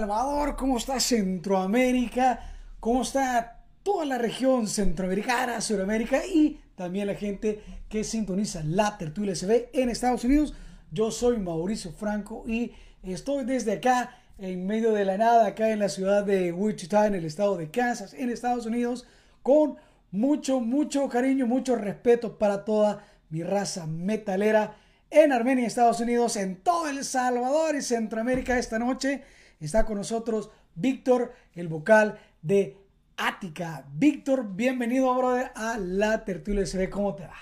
Salvador? ¿Cómo está Centroamérica? ¿Cómo está toda la región centroamericana, Suramérica y también la gente que sintoniza la tertulia SB en Estados Unidos? Yo soy Mauricio Franco y estoy desde acá en medio de la nada, acá en la ciudad de Wichita, en el estado de Kansas, en Estados Unidos, con mucho, mucho cariño, mucho respeto para toda mi raza metalera en Armenia, Estados Unidos, en todo El Salvador y Centroamérica esta noche. Está con nosotros Víctor, el vocal de Ática. Víctor, bienvenido, brother, a la tertulia SB. ¿Cómo te va?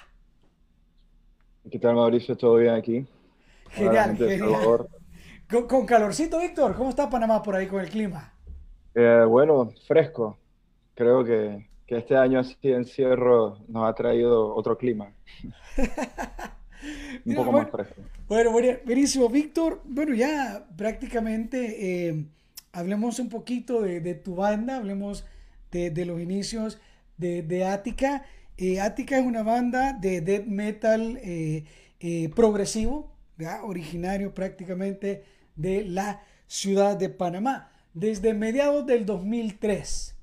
¿Qué tal, Mauricio? ¿Todo bien aquí? Genial, genial. Con, calorcito, Víctor. ¿Cómo está Panamá por ahí con el clima? Eh, bueno, fresco. Creo que, que este año así de encierro nos ha traído otro clima. un poco bueno, más fresco. Bueno, buenísimo, Víctor. Bueno, ya prácticamente eh, hablemos un poquito de, tu banda, hablemos de, los inicios de, de Ática. Eh, Ática es una banda de death metal eh, progresivo, originario prácticamente de la ciudad de Panamá. Desde mediados del 2003,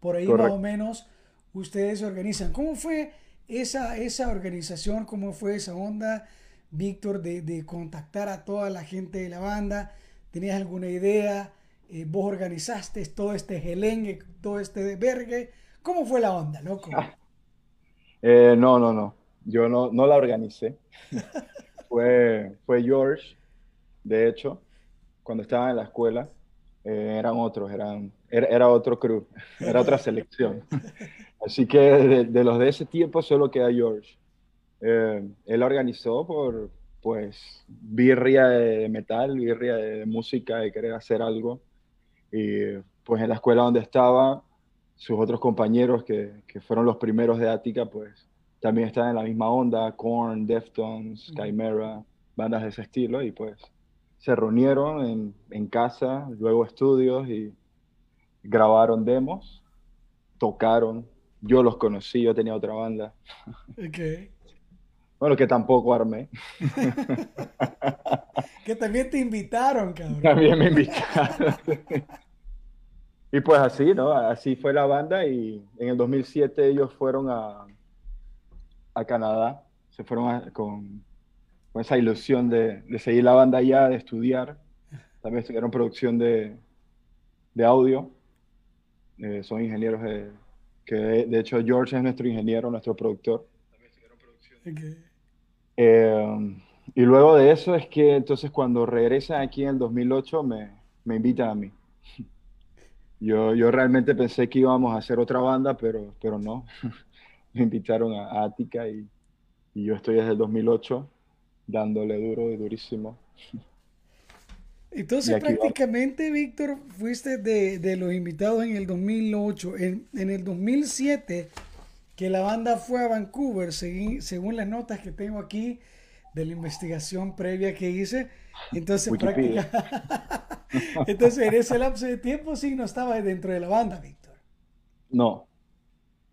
por ahí más o menos, ustedes se organizan. ¿Cómo fue esa, esa organización, cómo fue esa onda, Víctor, de, contactar a toda la gente de la banda? ¿Tenías alguna idea? Eh, ¿Vos organizaste todo este gelengue, todo este vergue? ¿Cómo fue la onda, loco? Eh, no, no, no. Yo no, no la organicé. fue, fue George, de hecho, cuando estaba en la escuela. Eh, eran otros, eran, era, era, otro crew, era otra selección. Así que de, los de ese tiempo solo queda George. Eh, él organizó por, pues, birria de metal, birria de música, de querer hacer algo. Y pues en la escuela donde estaba, sus otros compañeros que, que fueron los primeros de Ática, pues también estaban en la misma onda, Korn, Deftones, Chimera, bandas de ese estilo, y pues se reunieron en, en casa, luego estudios y grabaron demos, tocaron yo los conocí, yo tenía otra banda. Okay. Bueno, que tampoco armé. que también te invitaron, cabrón. También me invitaron. y pues así, ¿no? Así fue la banda y en el 2007 ellos fueron a, a Canadá. Se fueron con, con, esa ilusión de, de, seguir la banda allá, de estudiar. También estudiaron producción de, de audio. Eh, son ingenieros de, que de hecho George es nuestro ingeniero, nuestro productor. Eh, y luego de eso es que entonces cuando regresan aquí en el 2008 me, me invitan a mí. Yo, yo realmente pensé que íbamos a hacer otra banda, pero, pero no. me invitaron a, Ática y, y yo estoy desde el 2008 dándole duro y durísimo. Entonces prácticamente, Víctor, fuiste de, los invitados en el 2008. En, el 2007, que la banda fue a Vancouver, según, las notas que tengo aquí de la investigación previa que hice. Entonces, prácticamente, entonces en ese lapso de tiempo sí no estaba dentro de la banda, Víctor. No,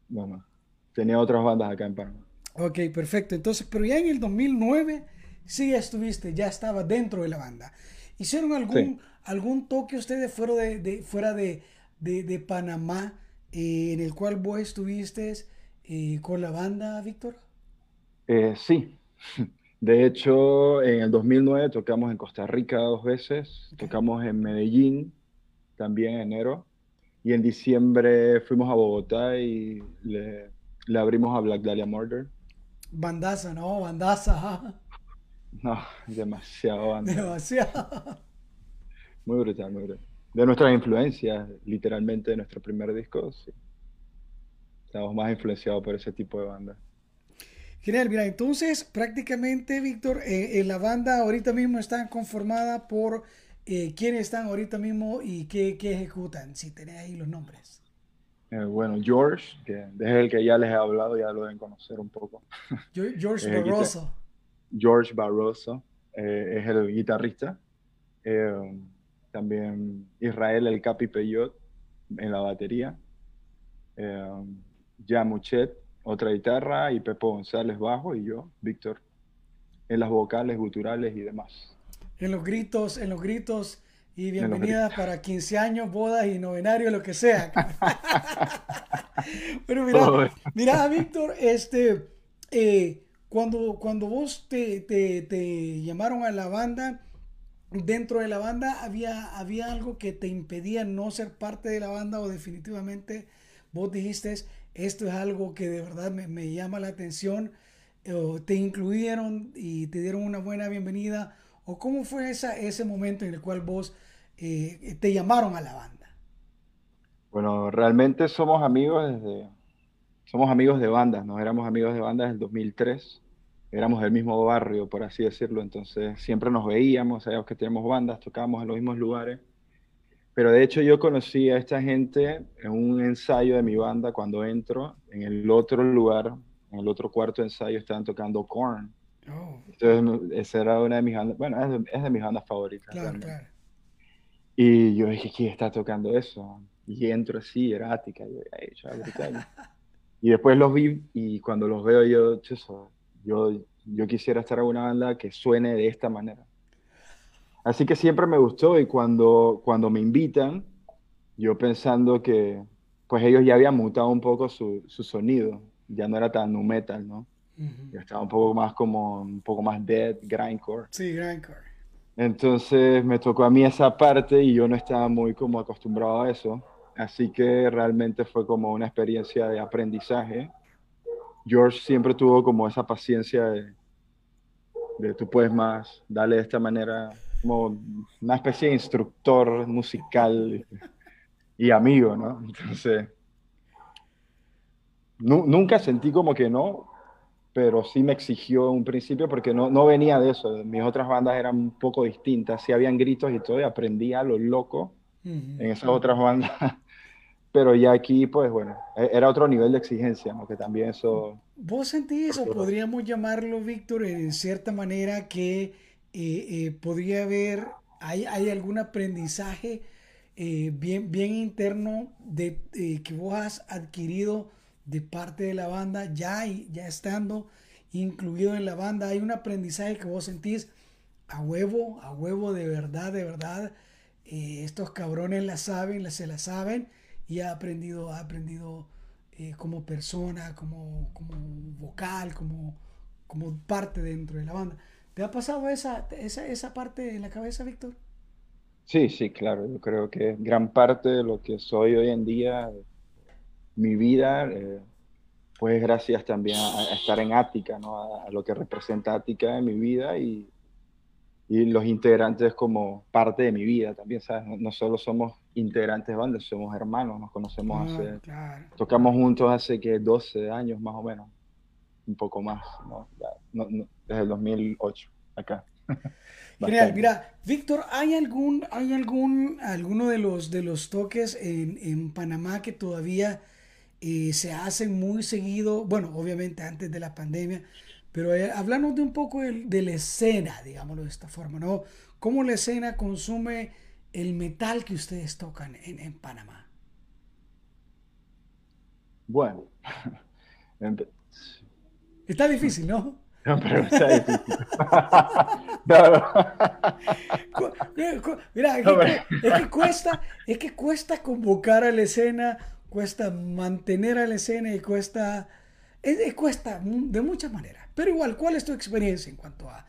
no, no. Tenía otras bandas acá en Panamá. Ok, perfecto. Entonces, pero ya en el 2009 sí ya estuviste, ya estaba dentro de la banda. ¿Hicieron algún, algún toque ustedes fuera de, fuera de, de, Panamá eh, en el cual vos estuviste eh, con la banda, Víctor? Eh, sí. De hecho, en el 2009 tocamos en Costa Rica dos veces, tocamos en Medellín también en enero, y en diciembre fuimos a Bogotá y le, le abrimos a Black Dahlia Murder. Bandaza, ¿no? Bandaza. No, demasiado banda. Demasiado. Muy brutal, muy brutal. De nuestras influencias, literalmente de nuestro primer disco, sí. Estamos más influenciados por ese tipo de banda. Genial, mira, entonces prácticamente, Víctor, eh, en la banda ahorita mismo están conformada por eh, quiénes están ahorita mismo y qué, qué ejecutan, si tenés ahí los nombres. Eh, bueno, George, que es el que ya les he hablado, ya lo deben conocer un poco. George Barroso. George Barroso eh, es el guitarrista. Eh, también Israel El Capi Peyot en la batería. Eh, Muchet, otra guitarra, y Pepo González bajo, y yo, Víctor, en las vocales, guturales y demás. En los gritos, en los gritos y bienvenida para 15 años, bodas y novenario, lo que sea. Pero mira, mira, Víctor, este, eh, cuando, cuando vos te, te, llamaron a la banda, dentro de la banda había, había algo que te impedía no ser parte de la banda o definitivamente vos dijiste, esto es algo que de verdad me, me llama la atención, o te incluyeron y te dieron una buena bienvenida, o cómo fue esa, ese momento en el cual vos eh, te llamaron a la banda? Bueno, realmente somos amigos desde, somos amigos de bandas, nos éramos amigos de bandas desde el 2003, éramos del mismo barrio, por así decirlo, entonces siempre nos veíamos, sabíamos que teníamos bandas, tocábamos en los mismos lugares, pero de hecho yo conocí a esta gente en un ensayo de mi banda cuando entro, en el otro lugar, en el otro cuarto ensayo estaban tocando Korn. Oh. Entonces, esa era una de mis bandas, bueno, es de, es de mis bandas favoritas. Claro, claro. Y yo dije, ¿quién está tocando eso? Y entro así, erática, yo y después los vi y cuando los veo yo, yo, yo quisiera estar en una banda que suene de esta manera. Así que siempre me gustó y cuando, cuando me invitan, yo pensando que pues ellos ya habían mutado un poco su, su sonido, ya no era tan nu metal, ¿no? Ya estaba un poco más como, un poco más dead, grindcore. Sí, grindcore. Entonces me tocó a mí esa parte y yo no estaba muy como acostumbrado a eso. Así que realmente fue como una experiencia de aprendizaje. George siempre tuvo como esa paciencia de, de tú puedes más, dale de esta manera, como una especie de instructor musical y amigo, ¿no? Entonces, nunca sentí como que no, pero sí me exigió un principio porque no, no venía de eso. Mis otras bandas eran un poco distintas, sí habían gritos y todo, y aprendí a lo loco en esas otras bandas. pero ya aquí, pues bueno, e, era otro nivel de exigencia, ¿no? que también eso... ¿Vos sentís, o podríamos llamarlo, Víctor, en cierta manera que eh, eh, podría haber, hay, hay algún aprendizaje eh, bien, bien interno de, que vos has adquirido de parte de la banda, ya, ya estando incluido en la banda, hay un aprendizaje que vos sentís a huevo, a huevo de verdad, de verdad. Eh, estos cabrones la saben, se la saben y ha aprendido, ha aprendido eh, como persona, como, como vocal, como, como parte dentro de la banda. ¿Te ha pasado esa, esa, esa parte en la cabeza, Víctor? Sí, sí, claro. Yo creo que gran parte de lo que soy hoy en día mi vida, eh, pues gracias también a, estar en Ática, ¿no? a, lo que representa Ática en mi vida y, y, los integrantes como parte de mi vida también, ¿sabes? No, solo somos integrantes de banda, somos hermanos, nos conocemos ah, hace, tocamos juntos hace que 12 años más o menos, un poco más, ¿no? desde el 2008 acá. Genial, mira, Víctor, ¿hay algún, hay algún, alguno de los, de los toques en, en Panamá que todavía y se hacen muy seguido, bueno, obviamente antes de la pandemia, pero eh, hablamos de un poco de, la escena, digámoslo de esta forma, ¿no? ¿Cómo la escena consume el metal que ustedes tocan en, Panamá? Bueno, está difícil, ¿no? No, pero está difícil. Mira, es que, cuesta, es que cuesta convocar a la escena cuesta mantener a la escena y cuesta, es, cuesta de muchas maneras. Pero igual, ¿cuál es tu experiencia en cuanto a,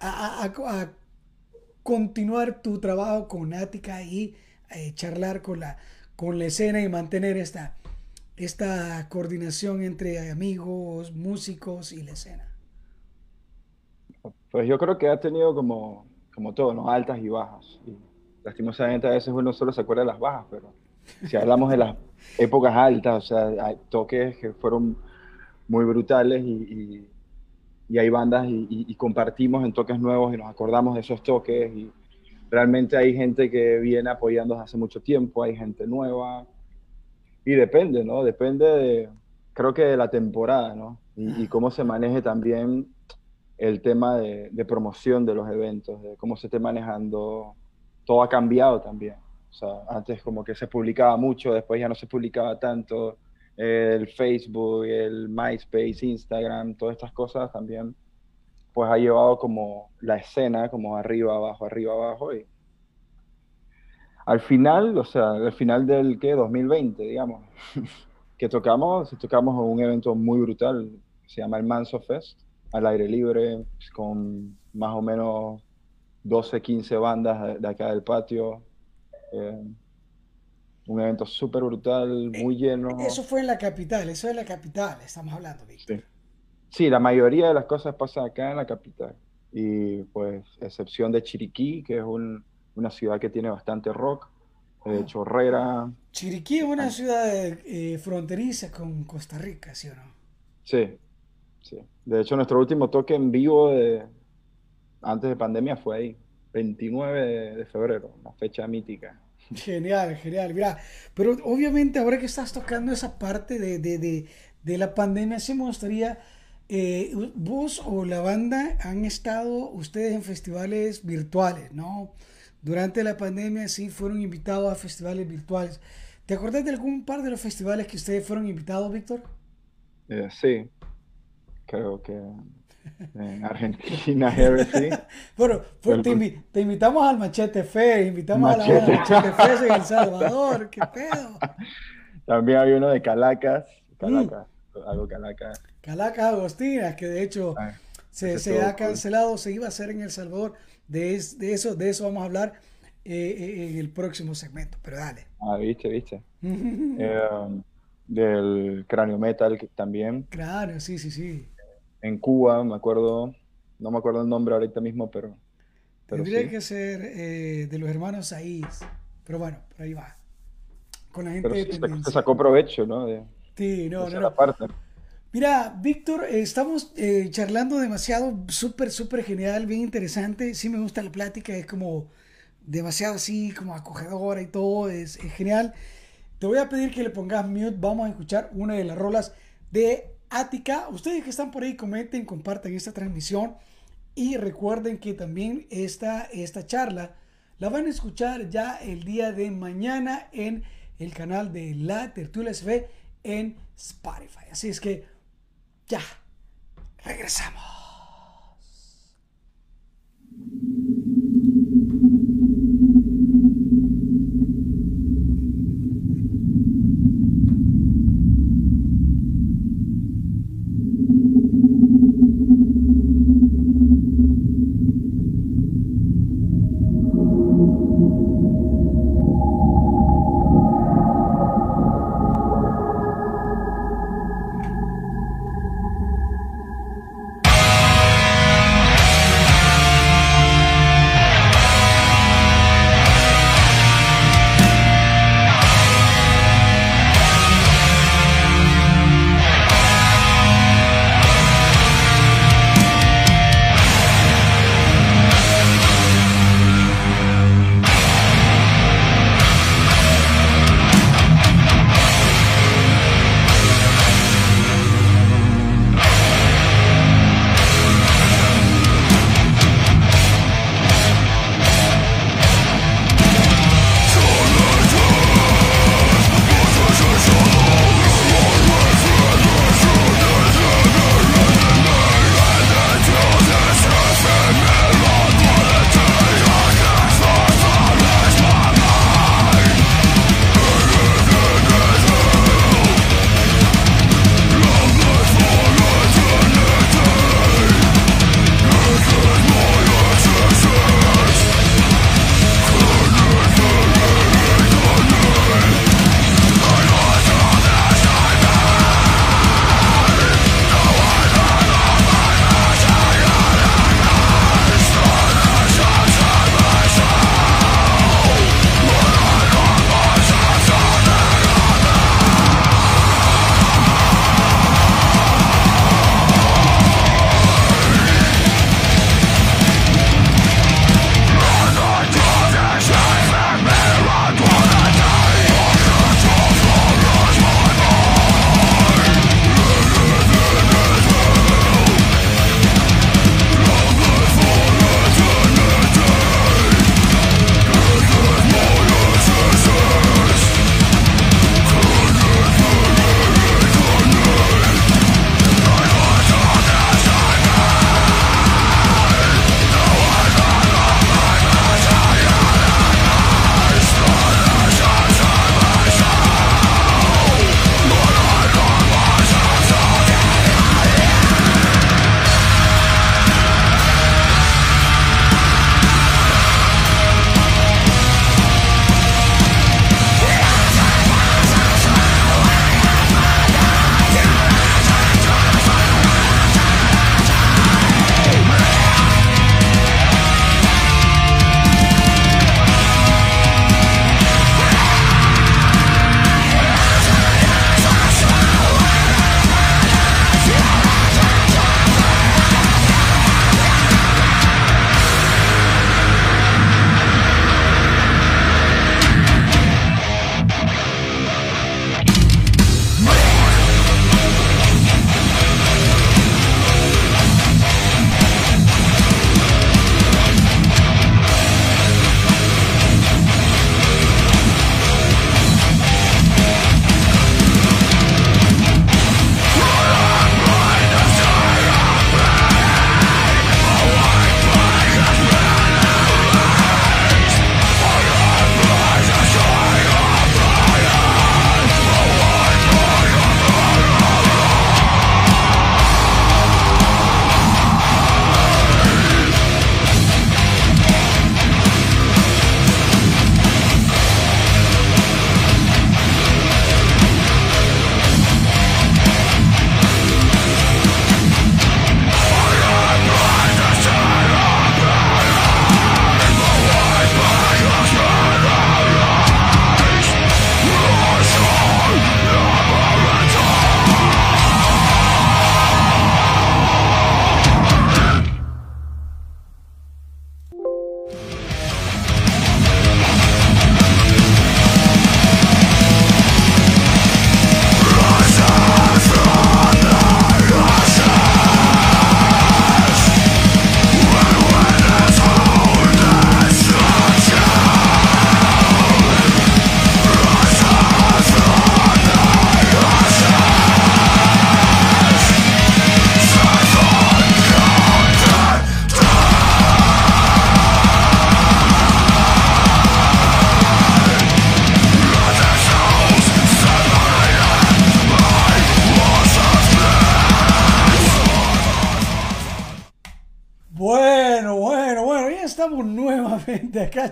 a, continuar tu trabajo con Ática y eh, charlar con la, con la escena y mantener esta, esta coordinación entre amigos, músicos y la escena? Pues yo creo que ha tenido como, como todo, ¿no? Altas y bajas. Y lastimosamente a veces uno solo se acuerda de las bajas, pero si hablamos de las épocas altas, o sea, hay toques que fueron muy brutales y, y, hay bandas y, compartimos en toques nuevos y nos acordamos de esos toques y realmente hay gente que viene apoyando hace mucho tiempo, hay gente nueva y depende, ¿no? Depende de, creo que de la temporada, ¿no? Y, cómo se maneje también el tema de, promoción de los eventos, de cómo se esté manejando, todo ha cambiado también. O sea, antes como que se publicaba mucho, después ya no se publicaba tanto. El Facebook, el MySpace, Instagram, todas estas cosas también pues ha llevado como la escena, como arriba, abajo, arriba, abajo. Y al final, o sea, al final del, ¿qué? 2020, digamos, que tocamos, tocamos un evento muy brutal, se llama el Manso Fest, al aire libre, con más o menos 12, 15 bandas de, acá del patio. Eh, un evento súper brutal, muy lleno. Eso fue en la capital, eso es la capital, estamos hablando, Víctor. Sí. sí, la mayoría de las cosas pasan acá en la capital. Y pues, excepción de Chiriquí, que es una ciudad que tiene bastante rock, eh, ah. Chorrera. Chiriquí es una ciudad eh, fronteriza con Costa Rica, ¿sí o no? Sí, sí. De hecho, nuestro último toque en vivo de, antes de pandemia fue ahí, 29 de febrero, una fecha mítica. Genial, genial. Mira, pero obviamente ahora que estás tocando esa parte de, de, de, de la pandemia, sí me gustaría, eh, vos o la banda han estado ustedes en festivales virtuales, ¿no? Durante la pandemia sí fueron invitados a festivales virtuales. ¿Te acordás de algún par de los festivales que ustedes fueron invitados, Víctor? Eh, sí, creo que en Argentina, Heresy. bueno, pues, te, invitamos al Machete Fe, invitamos a la Machete Fe en El Salvador, qué pedo. También hay uno de Calacas, Calacas, mm. algo Calacas. Calacas Agostinas, que de hecho ah, se, se ha cancelado, se iba a hacer en El Salvador. De, de, eso, de eso vamos a hablar eh, eh, en el próximo segmento, pero dale. Ah, viste, viste. eh, del cráneo metal también. Cráneo, sí, sí, sí en Cuba, me acuerdo, no me acuerdo el nombre ahorita mismo, pero... Tendría que ser eh, de los hermanos Saiz, pero bueno, por ahí va. Con la gente de se, sacó provecho, ¿no? De, sí, no, no, no. Parte. Mira, Víctor, eh, estamos eh, charlando demasiado, súper, súper genial, bien interesante. Sí me gusta la plática, es como demasiado así, como acogedora y todo, es, genial. Te voy a pedir que le pongas mute, vamos a escuchar una de las rolas de Ática. Ustedes que están por ahí, comenten, compartan esta transmisión y recuerden que también esta, esta charla la van a escuchar ya el día de mañana en el canal de La Tertulia SV en Spotify. Así es que ya, regresamos.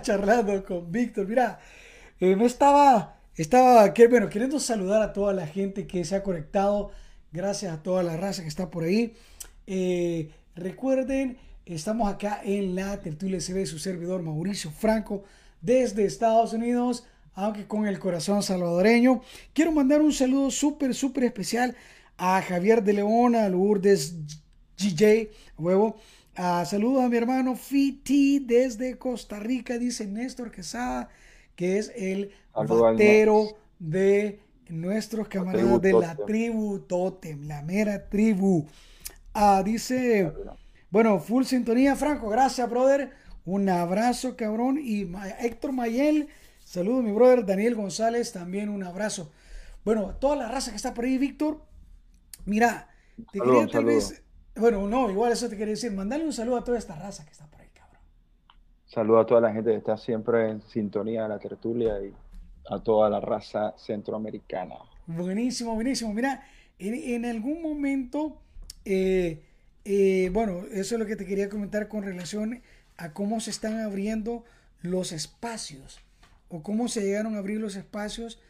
Charlando con Víctor. Mira, eh, estaba, estaba bueno, queriendo saludar a toda la gente que se ha conectado. Gracias a toda la raza que está por ahí. Eh, recuerden, estamos acá en la tertulia CB, su servidor Mauricio Franco, desde Estados Unidos, aunque con el corazón salvadoreño. Quiero mandar un saludo súper, súper especial a Javier de León, a Lourdes GJ, huevo. Uh, saludos a mi hermano Fiti desde Costa Rica, dice Néstor Quesada, que es el batero de nuestros camaradas de la tribu Totem, la mera tribu. Uh, dice, bueno, full sintonía, Franco, gracias, brother. Un abrazo, cabrón. Y Héctor Mayel, saludos, mi brother. Daniel González, también un abrazo. Bueno, toda la raza que está por ahí, Víctor. Mira, te quería tal vez bueno, no, igual eso te quería decir. Mandale un saludo a toda esta raza que está por ahí, cabrón. Saludo a toda la gente que está siempre en sintonía de la tertulia y a toda la raza centroamericana. Buenísimo, buenísimo. Mira, en, algún momento, eh, eh, bueno, eso es lo que te quería comentar con relación a cómo se están abriendo los espacios o cómo se llegaron a abrir los espacios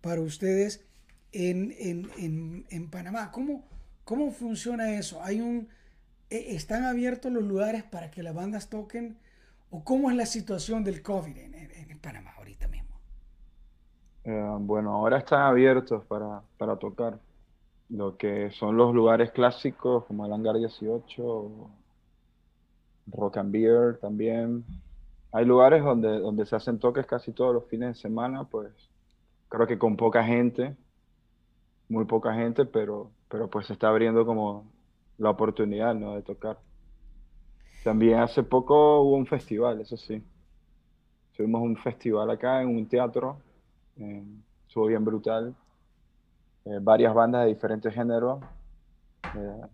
para ustedes en, en, en Panamá. ¿Cómo, ¿Cómo funciona eso? ¿Hay un, e, ¿Están abiertos los lugares para que las bandas toquen? ¿O cómo es la situación del COVID en, Panamá ahorita mismo? Eh, bueno, ahora están abiertos para, para, tocar. Lo que son los lugares clásicos como el Hangar 18, Rock and Beer también. Hay lugares donde, donde se hacen toques casi todos los fines de semana, pues creo que con poca gente, muy poca gente, pero pero pues se está abriendo como la oportunidad, ¿no? De tocar. También hace poco hubo un festival, eso sí. Tuvimos un festival acá en un teatro, eh, estuvo bien brutal. Eh, varias bandas de diferentes géneros. Eh,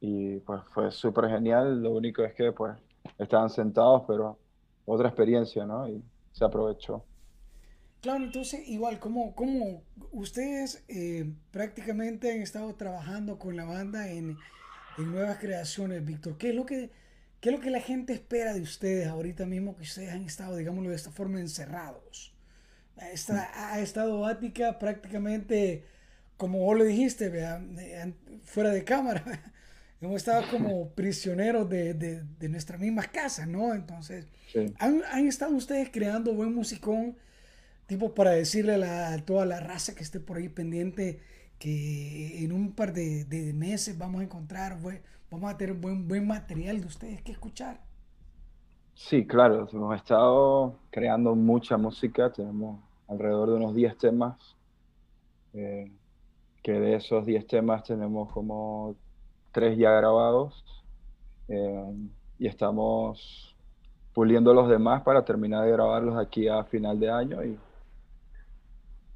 y pues fue súper genial. Lo único es que pues estaban sentados, pero otra experiencia, ¿no? Y se aprovechó. Claro, entonces igual, como, como ustedes eh, prácticamente han estado trabajando con la banda en, nuevas creaciones, Víctor, ¿qué es, lo que, ¿qué es lo que la gente espera de ustedes ahorita mismo que ustedes han estado, digámoslo de esta forma, encerrados? ha estado Ática prácticamente, como vos lo dijiste, fuera de cámara. Hemos estado como prisioneros de, de, nuestras mismas casas, ¿no? Entonces, han, han estado ustedes creando buen musicón tipo para decirle a, toda la raza que esté por ahí pendiente que en un par de, meses vamos a encontrar, vamos a tener buen, buen material de ustedes que escuchar. Sí, claro, hemos estado creando mucha música, tenemos alrededor de unos 10 temas, eh, que de esos 10 temas tenemos como 3 ya grabados eh, y estamos puliendo los demás para terminar de grabarlos aquí a final de año y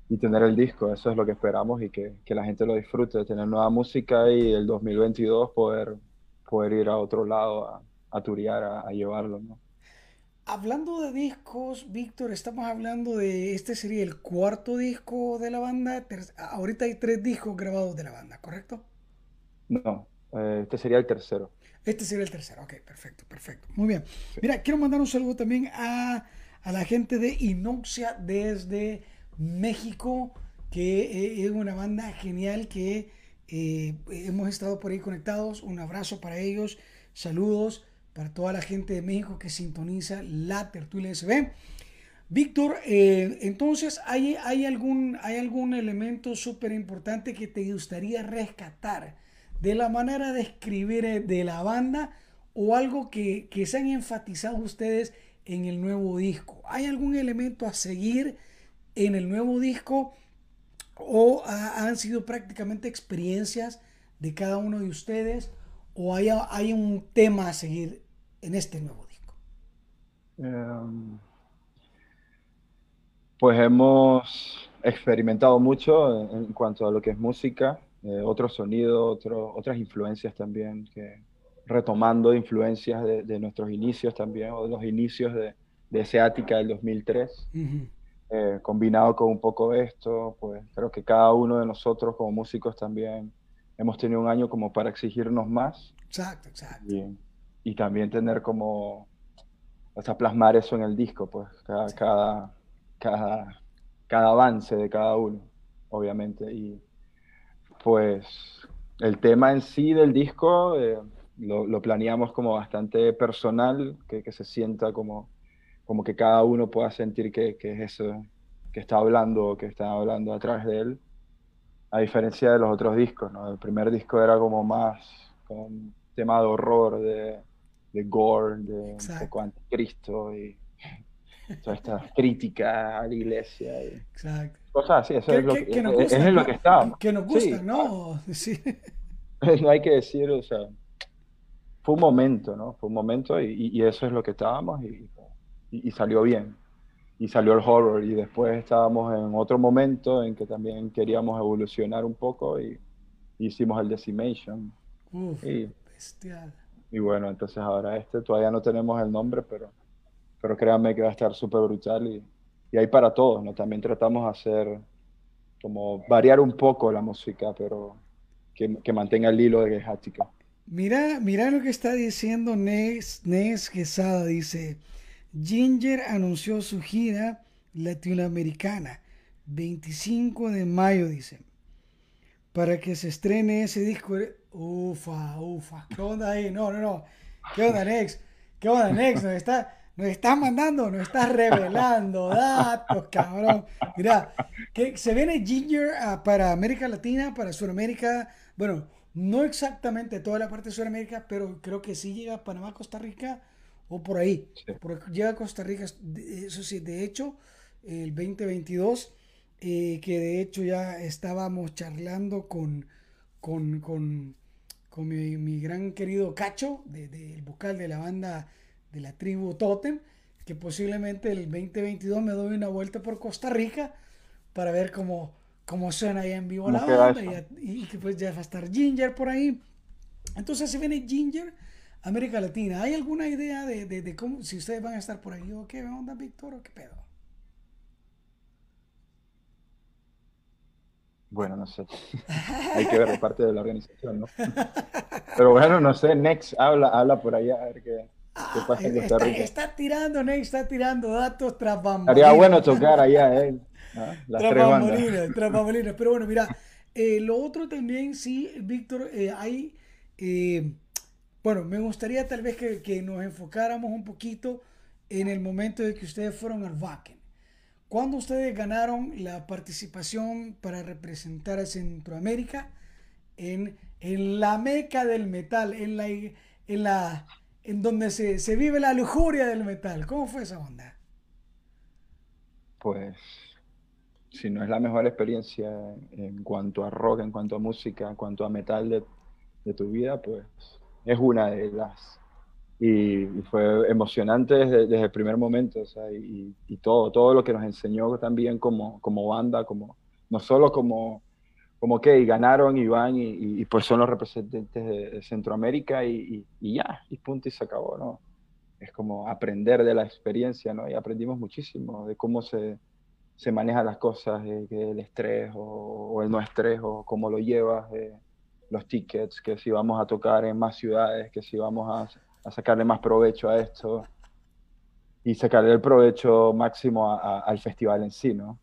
y tener el disco. Eso es lo que esperamos y que, que, la gente lo disfrute, tener nueva música y el 2022 poder, poder ir a otro lado a, a turear, a, llevarlo. ¿no? Hablando de discos, Víctor, estamos hablando de, este sería el cuarto disco de la banda. Ahorita hay tres discos grabados de la banda, ¿correcto? No, eh, este sería el tercero. Este sería el tercero, ok, perfecto, perfecto. Muy bien. Mira, quiero mandar un saludo también a, a la gente de Inoxia desde México, que eh, es una banda genial que eh, hemos estado por ahí conectados. Un abrazo para ellos, saludos para toda la gente de México que sintoniza la tertulia SB. Víctor, eh, entonces, ¿hay, hay, algún, ¿hay algún elemento súper importante que te gustaría rescatar de la manera de escribir de la banda o algo que, que se han enfatizado ustedes en el nuevo disco? ¿Hay algún elemento a seguir? En el nuevo disco o han sido prácticamente experiencias de cada uno de ustedes o hay, hay un tema a seguir en este nuevo disco? Em, pues hemos experimentado mucho en, cuanto a lo que es música, eh, otro sonido, otro, otras influencias también, que, retomando influencias de, nuestros inicios también, o de los inicios de, de Seática del 2003. Eh, combinado con un poco de esto, pues creo que cada uno de nosotros como músicos también hemos tenido un año como para exigirnos más. Exacto, exacto. Y, también tener como hasta plasmar eso en el disco, pues cada, cada, cada, cada avance de cada uno, obviamente. Y pues el tema en sí del disco eh, lo, lo, planeamos como bastante personal, que, que, se sienta como, como que cada uno pueda sentir que, que es eso que está hablando, que está hablando a través de él, a diferencia de los otros discos, ¿no? El primer disco era como más como un tema de horror, de, de gore, de Exacto. un poco anticristo y toda esta crítica a la iglesia. Y Exacto. Cosas así, eso Que- es, lo que- que, nos gusta, es en lo que estábamos. Que nos gusta, Sí, ¿no? Sí. no hay que decir, o sea, fue un momento, ¿no? Fue un momento y- y eso es lo que estábamos y, y- y salió bien. Y salió el horror y después estábamos en otro momento en que también queríamos evolucionar un poco y hicimos el Decimation. Uf, Y, bestial. y bueno, entonces ahora este todavía no tenemos el nombre, pero, pero créanme que va a estar súper brutal y, y hay para todos, ¿no? También tratamos de hacer como variar un poco la música, pero que, que mantenga el hilo de Gehática. Mira, mira lo que está diciendo Nes, Nes Quesada. Dice, Ginger anunció su gira latinoamericana, 25 de mayo, dice, para que se estrene ese disco. Ufa, ufa, ¿qué onda ahí? No, no, no. ¿Qué onda, Nex? ¿Qué onda, Nex? Nos está, nos estás mandando, nos estás revelando datos, cabrón. Mira, que se viene Ginger ah, para América Latina, para Sudamérica. Bueno, no exactamente toda la parte de Sudamérica, pero creo que sí llega a Panamá, Costa Rica o por ahí. Sí. Por- llega a Costa Rica, eso sí, de hecho, el 2022, eh, que de hecho ya estábamos charlando con, con, con, con mi, mi gran querido Cacho, de- de- el vocal de la banda de la tribu Totem, que posiblemente el 2022 me doy una vuelta por Costa Rica para ver cómo, cómo suena ahí en vivo ¿Cómo la eso? y- y que pues ya va a estar Ginger por ahí. Entonces se viene Ginger, América Latina. ¿Hay alguna idea de, de- de cómo, si ustedes van a estar por ahí o qué onda, Víctor, o qué pedo? Bueno, no sé. Hay que ver de parte de la organización, ¿no? Pero bueno, no sé, Next, habla, habla por allá a ver qué, qué pasa en Costa está, Rica. está tirando, Ney, está tirando datos tras bambalinas. Estaría bueno tocar allá, ¿eh? ¿no? Las Tras tres bandas. bambalinas, tras bambalinas. Pero bueno, mira, eh, lo otro también, sí, Víctor, eh, hay, eh, bueno, me gustaría tal vez que, que nos enfocáramos un poquito en el momento de que ustedes fueron al Wacken. ¿Cuándo ustedes ganaron la participación para representar a Centroamérica en, en la meca del metal, en la, en la, en donde se, se vive la lujuria del metal? ¿Cómo fue esa onda? Pues, si no es la mejor experiencia en cuanto a rock, en cuanto a música, en cuanto a metal de, de tu vida, pues es una de las. Y, fue emocionante desde, desde el primer momento, o sea, y, y todo, todo lo que nos enseñó también como, como banda, como, no solo como, como que ganaron y van y, y- pues son los representantes de, Centroamérica y, y- ya, y punto y se acabó, ¿no? Es como aprender de la experiencia, ¿no? Y aprendimos muchísimo de cómo se, se manejan las cosas, que el estrés o, el no estrés, o cómo lo llevas, los tickets, que si vamos a tocar en más ciudades, que si vamos a, a sacarle más provecho a esto y sacarle el provecho máximo a- a- al festival en sí, ¿no?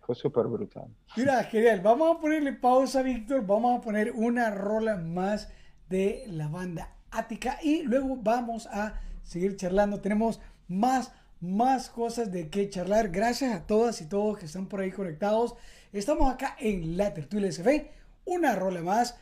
Fue súper brutal. Mira, genial. Vamos a ponerle pausa, Víctor. Vamos a poner una rola más de la banda Ática y luego vamos a seguir charlando. Tenemos más, más cosas de qué charlar. Gracias a todas y todos que están por ahí conectados. Estamos acá en La Tertulia SF. Una rola más.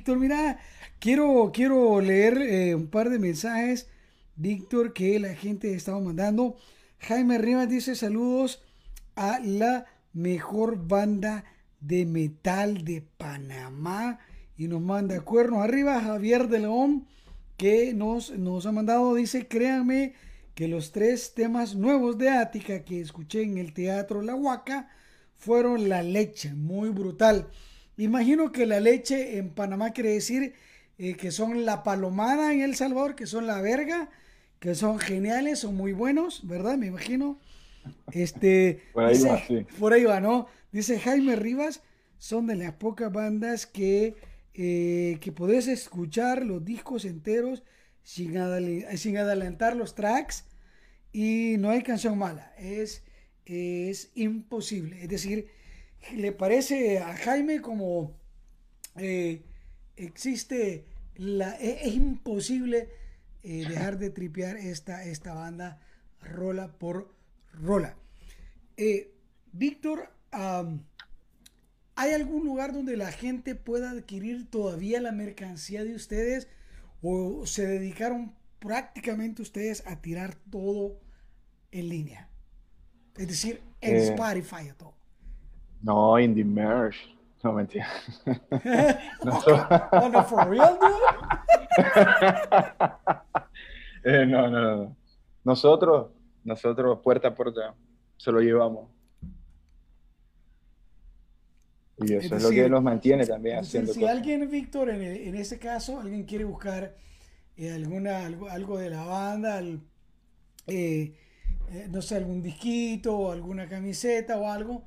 Víctor. Mira, quiero, quiero leer eh, un par de mensajes, Víctor, que la gente estaba mandando. Jaime Rivas dice saludos a la mejor banda de metal de Panamá y nos manda cuernos arriba Javier de León que nos, nos ha mandado, dice, créanme que los tres temas nuevos de Ática que escuché en el Teatro La Huaca fueron la leche, muy brutal. Imagino que la leche en Panamá quiere decir eh, que son la palomada en El Salvador, que son la verga, que son geniales, son muy buenos, ¿verdad? Me imagino. Este, por ahí va, Por ahí va, ¿no? Dice Jaime Rivas, son de las pocas bandas que, eh, que podés escuchar los discos enteros sin, sin adelantar los tracks y no hay canción mala. Es, es imposible. Es decir, le parece a Jaime como eh, existe la... E, es, imposible eh, dejar de tripear esta, esta banda rola por rola. Eh, Víctor, ¿hay algún lugar donde la gente pueda adquirir todavía la mercancía de ustedes o se dedicaron prácticamente ustedes a tirar todo en línea? Es decir, en Spotify todo. No, in the merch. No, mentira. no, no, for real, eh, no, no, no. Nosotros nosotros puerta a puerta se lo llevamos. Y eso es, lo que nos mantiene también haciendo Si alguien, Víctor, en, en, ese caso, alguien quiere buscar eh, alguna, algo, de la banda, eh, eh, no sé, algún disquito o alguna camiseta o algo,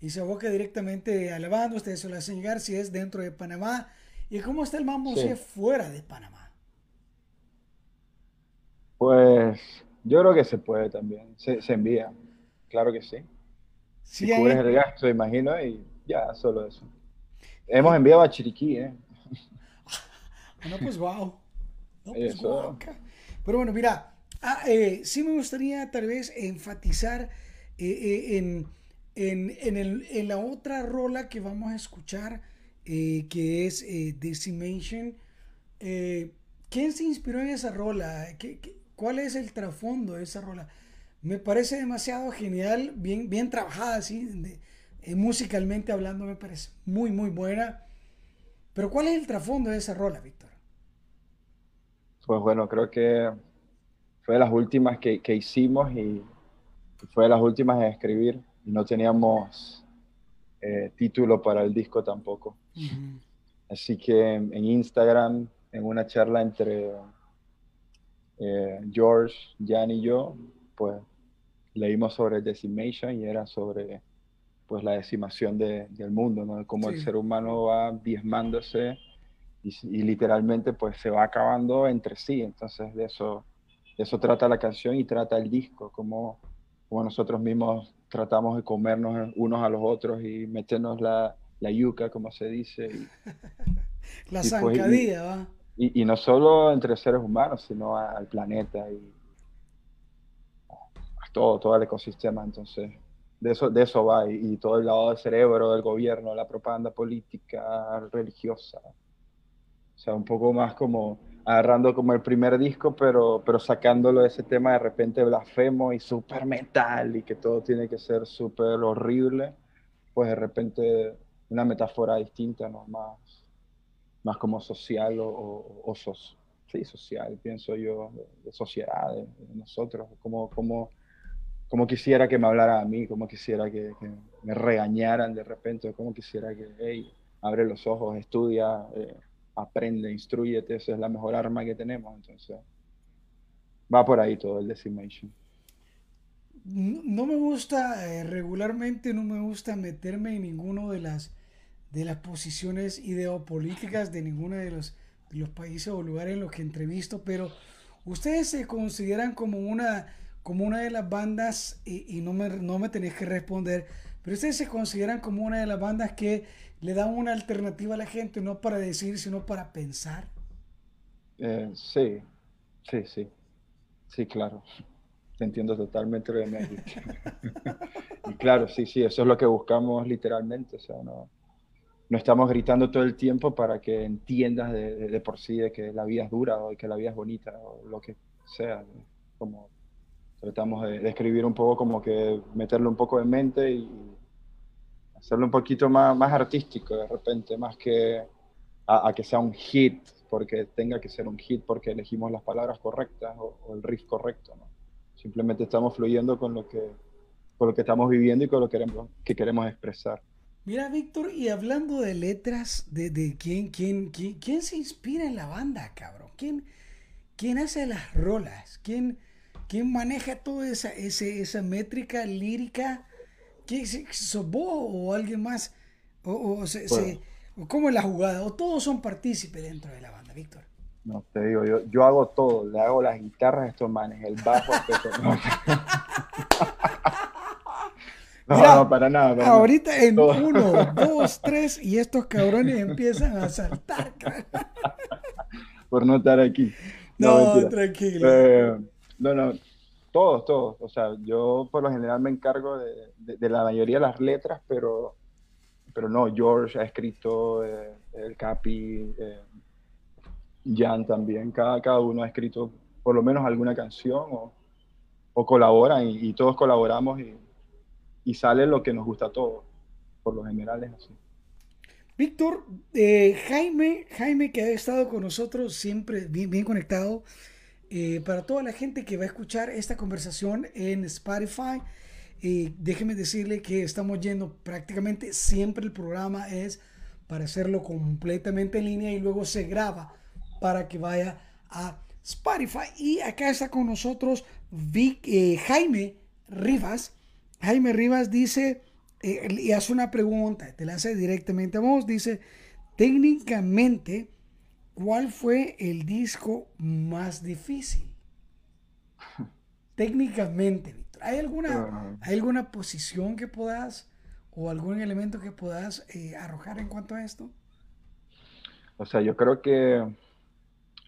y se aboca directamente a la banda, ustedes se lo hacen llegar si es dentro de Panamá. ¿Y cómo está el mambo si es fuera de Panamá? Pues yo creo que se puede también, se, envía, claro que sí. Si cubres el gasto, imagino, y ya, solo eso. Hemos enviado a Chiriquí, ¿eh? no, pues wow. No, pues, Pero bueno, mira, ah, eh, sí me gustaría tal vez enfatizar eh, eh, en, la otra rola que vamos a escuchar, que es Decimation. ¿Quién se inspiró en esa rola? ¿Qué, ¿Cuál es el trasfondo de esa rola? Me parece demasiado genial, bien, bien trabajada, así, eh, musicalmente hablando, me parece muy, muy buena. Pero ¿cuál es el trasfondo de esa rola, Víctor? Pues bueno, creo que fue de las últimas que, hicimos y fue de las últimas en escribir. Y no teníamos eh, título para el disco tampoco. Así que en Instagram, en una charla entre eh, George, Jan y yo, pues leímos sobre Decimation y era sobre pues la decimación del mundo, ¿no? Cómo el ser humano va diezmándose y, literalmente pues se va acabando entre sí. Entonces de eso, de eso trata la canción y trata el disco, como, como nosotros mismos tratamos de comernos unos a los otros y meternos la, la yuca, como se dice. Y, la pues, zancadilla, ¿va? Y, no solo entre seres humanos, sino al planeta y a todo, todo el ecosistema. Entonces, de eso, de eso va. Y, todo el lado del cerebro, del gobierno, la propaganda política, religiosa. O sea, un poco más como agarrando como el primer disco, pero, pero sacándolo de ese tema de repente blasfemo y súper metal y que todo tiene que ser súper horrible, pues de repente una metáfora distinta, ¿no? Más, más como social o, o, sí, social, pienso yo, de, sociedad, de, nosotros, como, como, como quisiera que me hablara a mí, como quisiera que, me regañaran de repente, como quisiera que, hey, abre los ojos, estudia, eh, aprende, instruyete, esa es la mejor arma que tenemos, entonces va por ahí todo el Decimation. No me gusta, eh, regularmente no me gusta meterme en ninguno de las de las posiciones ideopolíticas de ninguno de los, los países o lugares en los que entrevisto, pero ustedes se consideran como una, como una de las bandas, y, no, me, no me tenéis que responder, pero ustedes se consideran como una de las bandas que le dan una alternativa a la gente, no para decir, sino para pensar. Eh, sí, sí, sí, sí, claro. te entiendo totalmente lo que y claro, sí, sí, eso es lo que buscamos literalmente, o sea, no, estamos gritando todo el tiempo para que entiendas de, de, por sí de que la vida es dura o que la vida es bonita o lo que sea. Como tratamos de, escribir un poco como que meterle un poco de mente y hacerlo un poquito más, más artístico de repente, más que a, que sea un hit, porque tenga que ser un hit porque elegimos las palabras correctas o, el riff correcto. ¿no? Simplemente estamos fluyendo con lo que, con lo que estamos viviendo y con lo que queremos, que queremos expresar. Mira, Víctor, y hablando de letras, de, de quién, quién, quién, quién, se inspira en la banda, cabrón. ¿Quién, quién hace las rolas? ¿Quién, quién maneja toda esa, esa métrica lírica? ¿Quién, ¿Sos vos o alguien más? ¿O, o se, ¿Cómo es la jugada? ¿O todos son partícipes dentro de la banda, Víctor? No, te digo, yo, yo hago todo. Le hago las guitarras a estos manes, el bajo a estos No, no, para nada. ahorita en uno, dos, tres, y estos cabrones empiezan a saltar. Por no estar aquí. No, tranquilo. Eh, no, no, todos, todos. O sea, yo por lo general me encargo de, de, la mayoría de las letras, pero, pero no, George ha escrito, eh, el Capi, eh, Jan también, cada, cada uno ha escrito por lo menos alguna canción o, o colaboran y, y todos colaboramos y y sale lo que nos gusta a todos. Por lo general es así. Víctor, eh, Jaime, Jaime que ha estado con nosotros siempre bien, bien conectado. Eh, para toda la gente que va a escuchar esta conversación en Spotify, eh, déjeme decirle que estamos yendo prácticamente siempre el programa es para hacerlo completamente en línea y luego se graba para que vaya a Spotify. Y acá está con nosotros Vic, Jaime Rivas, Jaime Rivas dice, eh, y hace una pregunta, te la hace directamente a vos, dice, técnicamente, ¿cuál fue el disco más difícil? técnicamente, Víctor. ¿Hay alguna, ¿Hay alguna posición que puedas o algún elemento que puedas eh, arrojar en cuanto a esto? O sea, yo creo que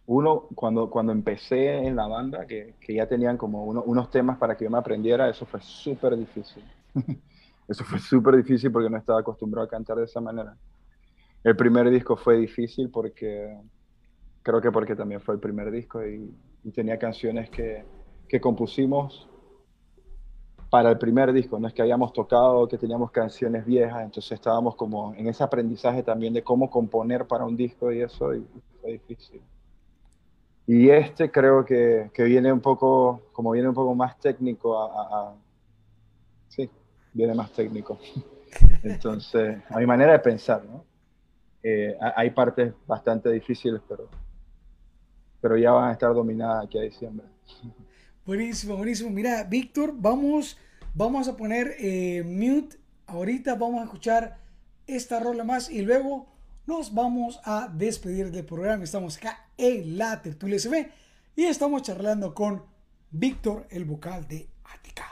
uno, cuando, cuando empecé en la banda, que, que ya tenían como unos temas para que yo me aprendiera, eso fue súper difícil. eso fue súper difícil porque no estaba acostumbrado a cantar de esa manera. El primer disco fue difícil porque, creo que porque también fue el primer disco y, tenía canciones que, que compusimos para el primer disco, no es que habíamos tocado, que teníamos canciones viejas, entonces estábamos como en ese aprendizaje también de cómo componer para un disco y eso, y fue difícil. Y este creo que, que, viene un poco, como viene un poco más técnico a, sí, viene más técnico. Entonces, a mi manera de pensar, ¿no? Eh, hay partes bastante difíciles, pero, pero ya van a estar dominadas aquí a diciembre. Buenísimo, buenísimo. Mira, Víctor, vamos, vamos a poner eh, mute. Ahorita vamos a escuchar esta rola más y luego nos vamos a despedir del programa. Estamos acá en la tertulia SB y estamos charlando con Víctor, el vocal de Ática.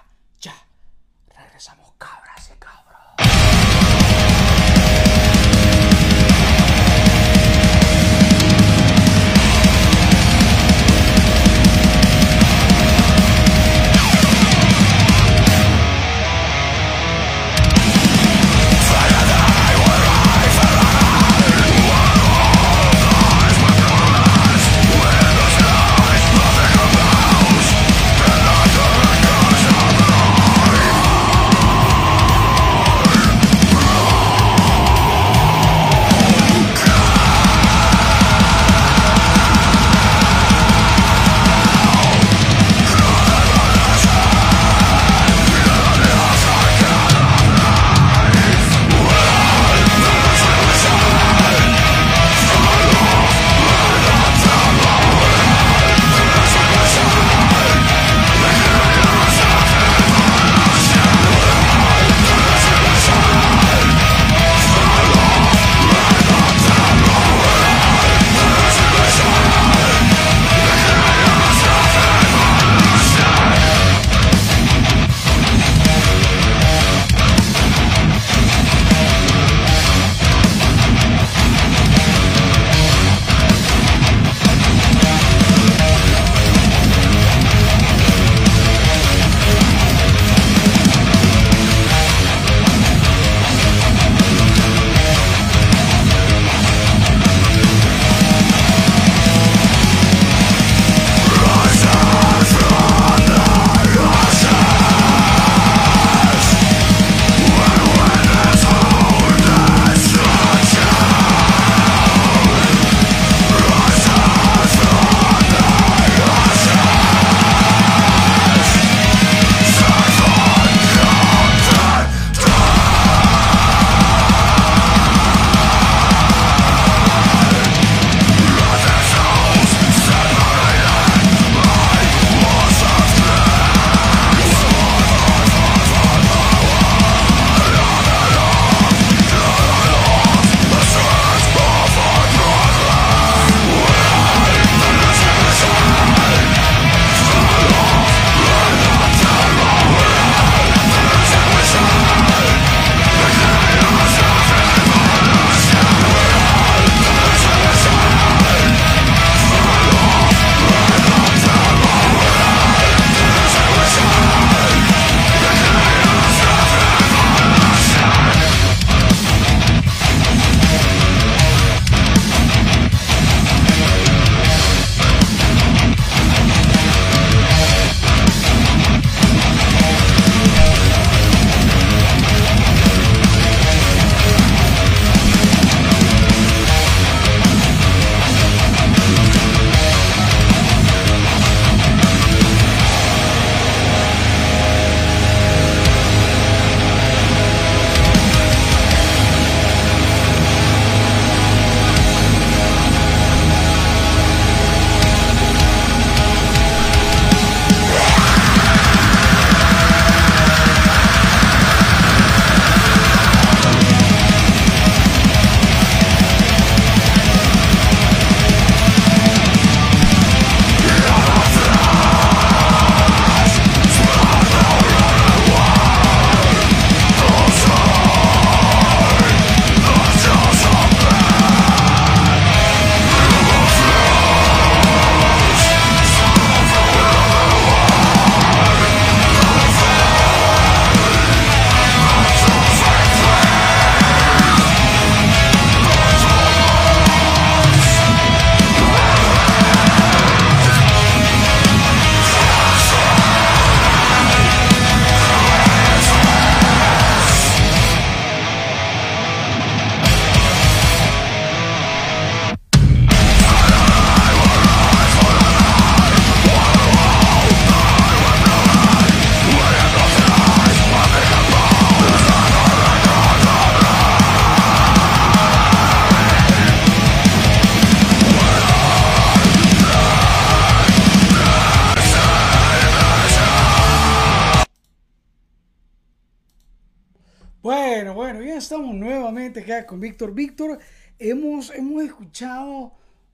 Con Víctor. Víctor, hemos, hemos escuchado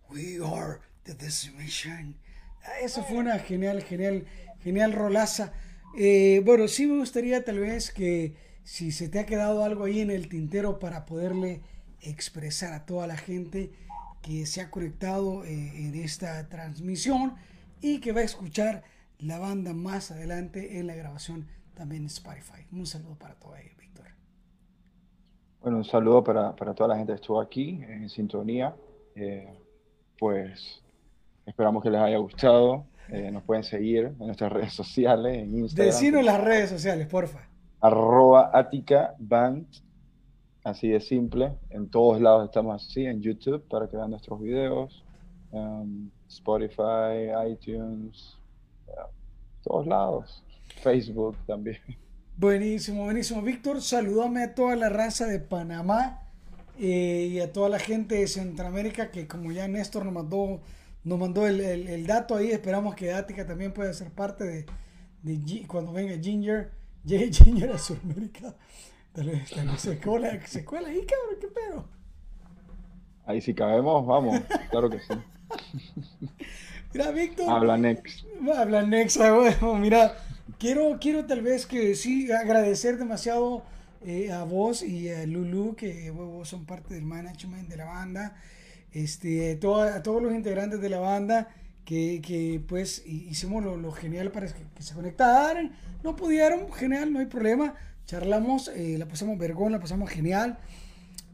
We Are the Decimation. Eso fue una genial, genial, genial rolaza. Eh, bueno, sí me gustaría tal vez que si se te ha quedado algo ahí en el tintero para poderle expresar a toda la gente que se ha conectado eh, en esta transmisión y que va a escuchar la banda más adelante en la grabación también en Spotify. Un saludo para todos ellos. Bueno, un saludo para, para, toda la gente que estuvo aquí en sintonía. Eh, pues esperamos que les haya gustado. Eh, nos pueden seguir en nuestras redes sociales, en Instagram. Decinos las redes sociales, porfa. Arroba Atica Band, así de simple. En todos lados estamos así, en YouTube para que vean nuestros videos, um, Spotify, iTunes, todos lados. Facebook también. Buenísimo, buenísimo. Víctor, saludame a toda la raza de Panamá eh, y a toda la gente de Centroamérica que como ya Néstor nos mandó, nos mandó el, dato ahí, esperamos que Ática también pueda ser parte de, de cuando venga Ginger, llegue Ginger a Sudamérica. Tal vez, se, cuela, se cuela ahí, cabrón, qué pedo. Ahí si cabemos, vamos, claro que sí. Mira, Víctor. Habla Next. Habla Next, bueno, mira, quiero, quiero tal vez que sí agradecer demasiado eh, a vos y a Lulu, que vos son parte del management de la banda, este, a todos los integrantes de la banda, que, que pues hicimos lo, lo, genial para que, se conectaran. No pudieron, genial, no hay problema. Charlamos, eh, la pasamos vergón, la pasamos genial.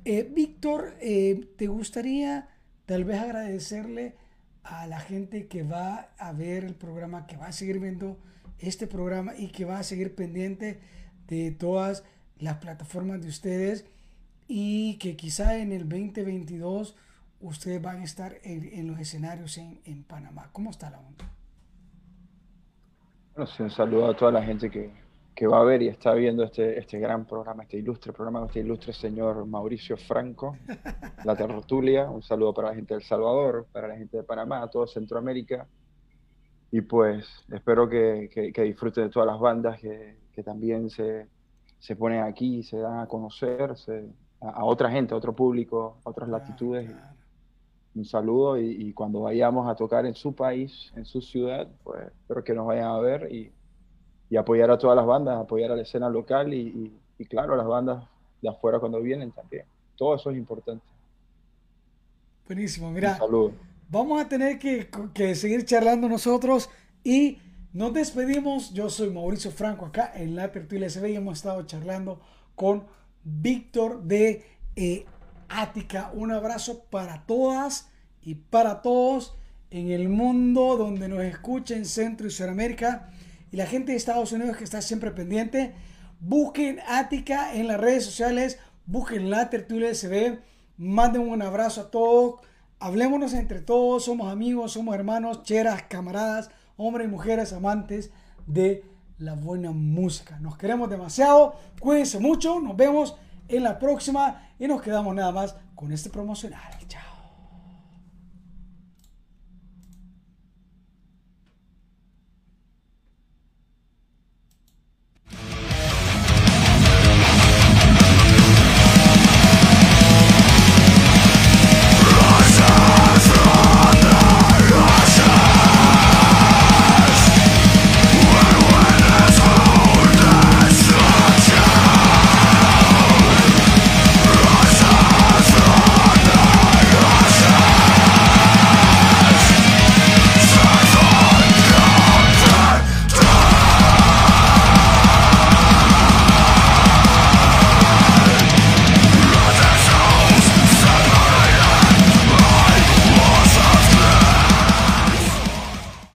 Eh, Víctor, ¿te gustaría tal vez agradecerle a la gente que va a ver el programa, que va a seguir viendo este programa y que va a seguir pendiente de todas las plataformas de ustedes y que quizá en el 2022 ustedes van a estar en, los escenarios en, en, Panamá. ¿Cómo está la onda? Bueno, un saludo a toda la gente que, que va a ver y está viendo este, este gran programa, este ilustre programa, este ilustre señor Mauricio Franco, La Tertulia. Un saludo para la gente de El Salvador, para la gente de Panamá, toda Centroamérica. Y pues espero que, que, disfruten de todas las bandas que, que también se, se, ponen aquí, se dan a conocer a, otra gente, a otro público, a otras latitudes. Un saludo y, y cuando vayamos a tocar en su país, en su ciudad, pues espero que nos vayan a ver y y apoyar a todas las bandas, apoyar a la escena local y, claro, a las bandas de afuera cuando vienen también. Todo eso es importante. Buenísimo, mira. Vamos a tener que, seguir charlando nosotros y nos despedimos. Yo soy Mauricio Franco acá en la Tertulia SB y hemos estado charlando con Víctor de eh, Ática. Un abrazo para todas y para todos en el mundo donde nos escuchen Centro y Sudamérica y la gente de Estados Unidos que está siempre pendiente. Busquen Ática en las redes sociales, busquen la tertulia SB, manden un abrazo a todos, hablémonos entre todos, somos amigos, somos hermanos, cheras, camaradas, hombres y mujeres amantes de la buena música. Nos queremos demasiado, cuídense mucho, nos vemos en la próxima y nos quedamos nada más con este promocional. Chao.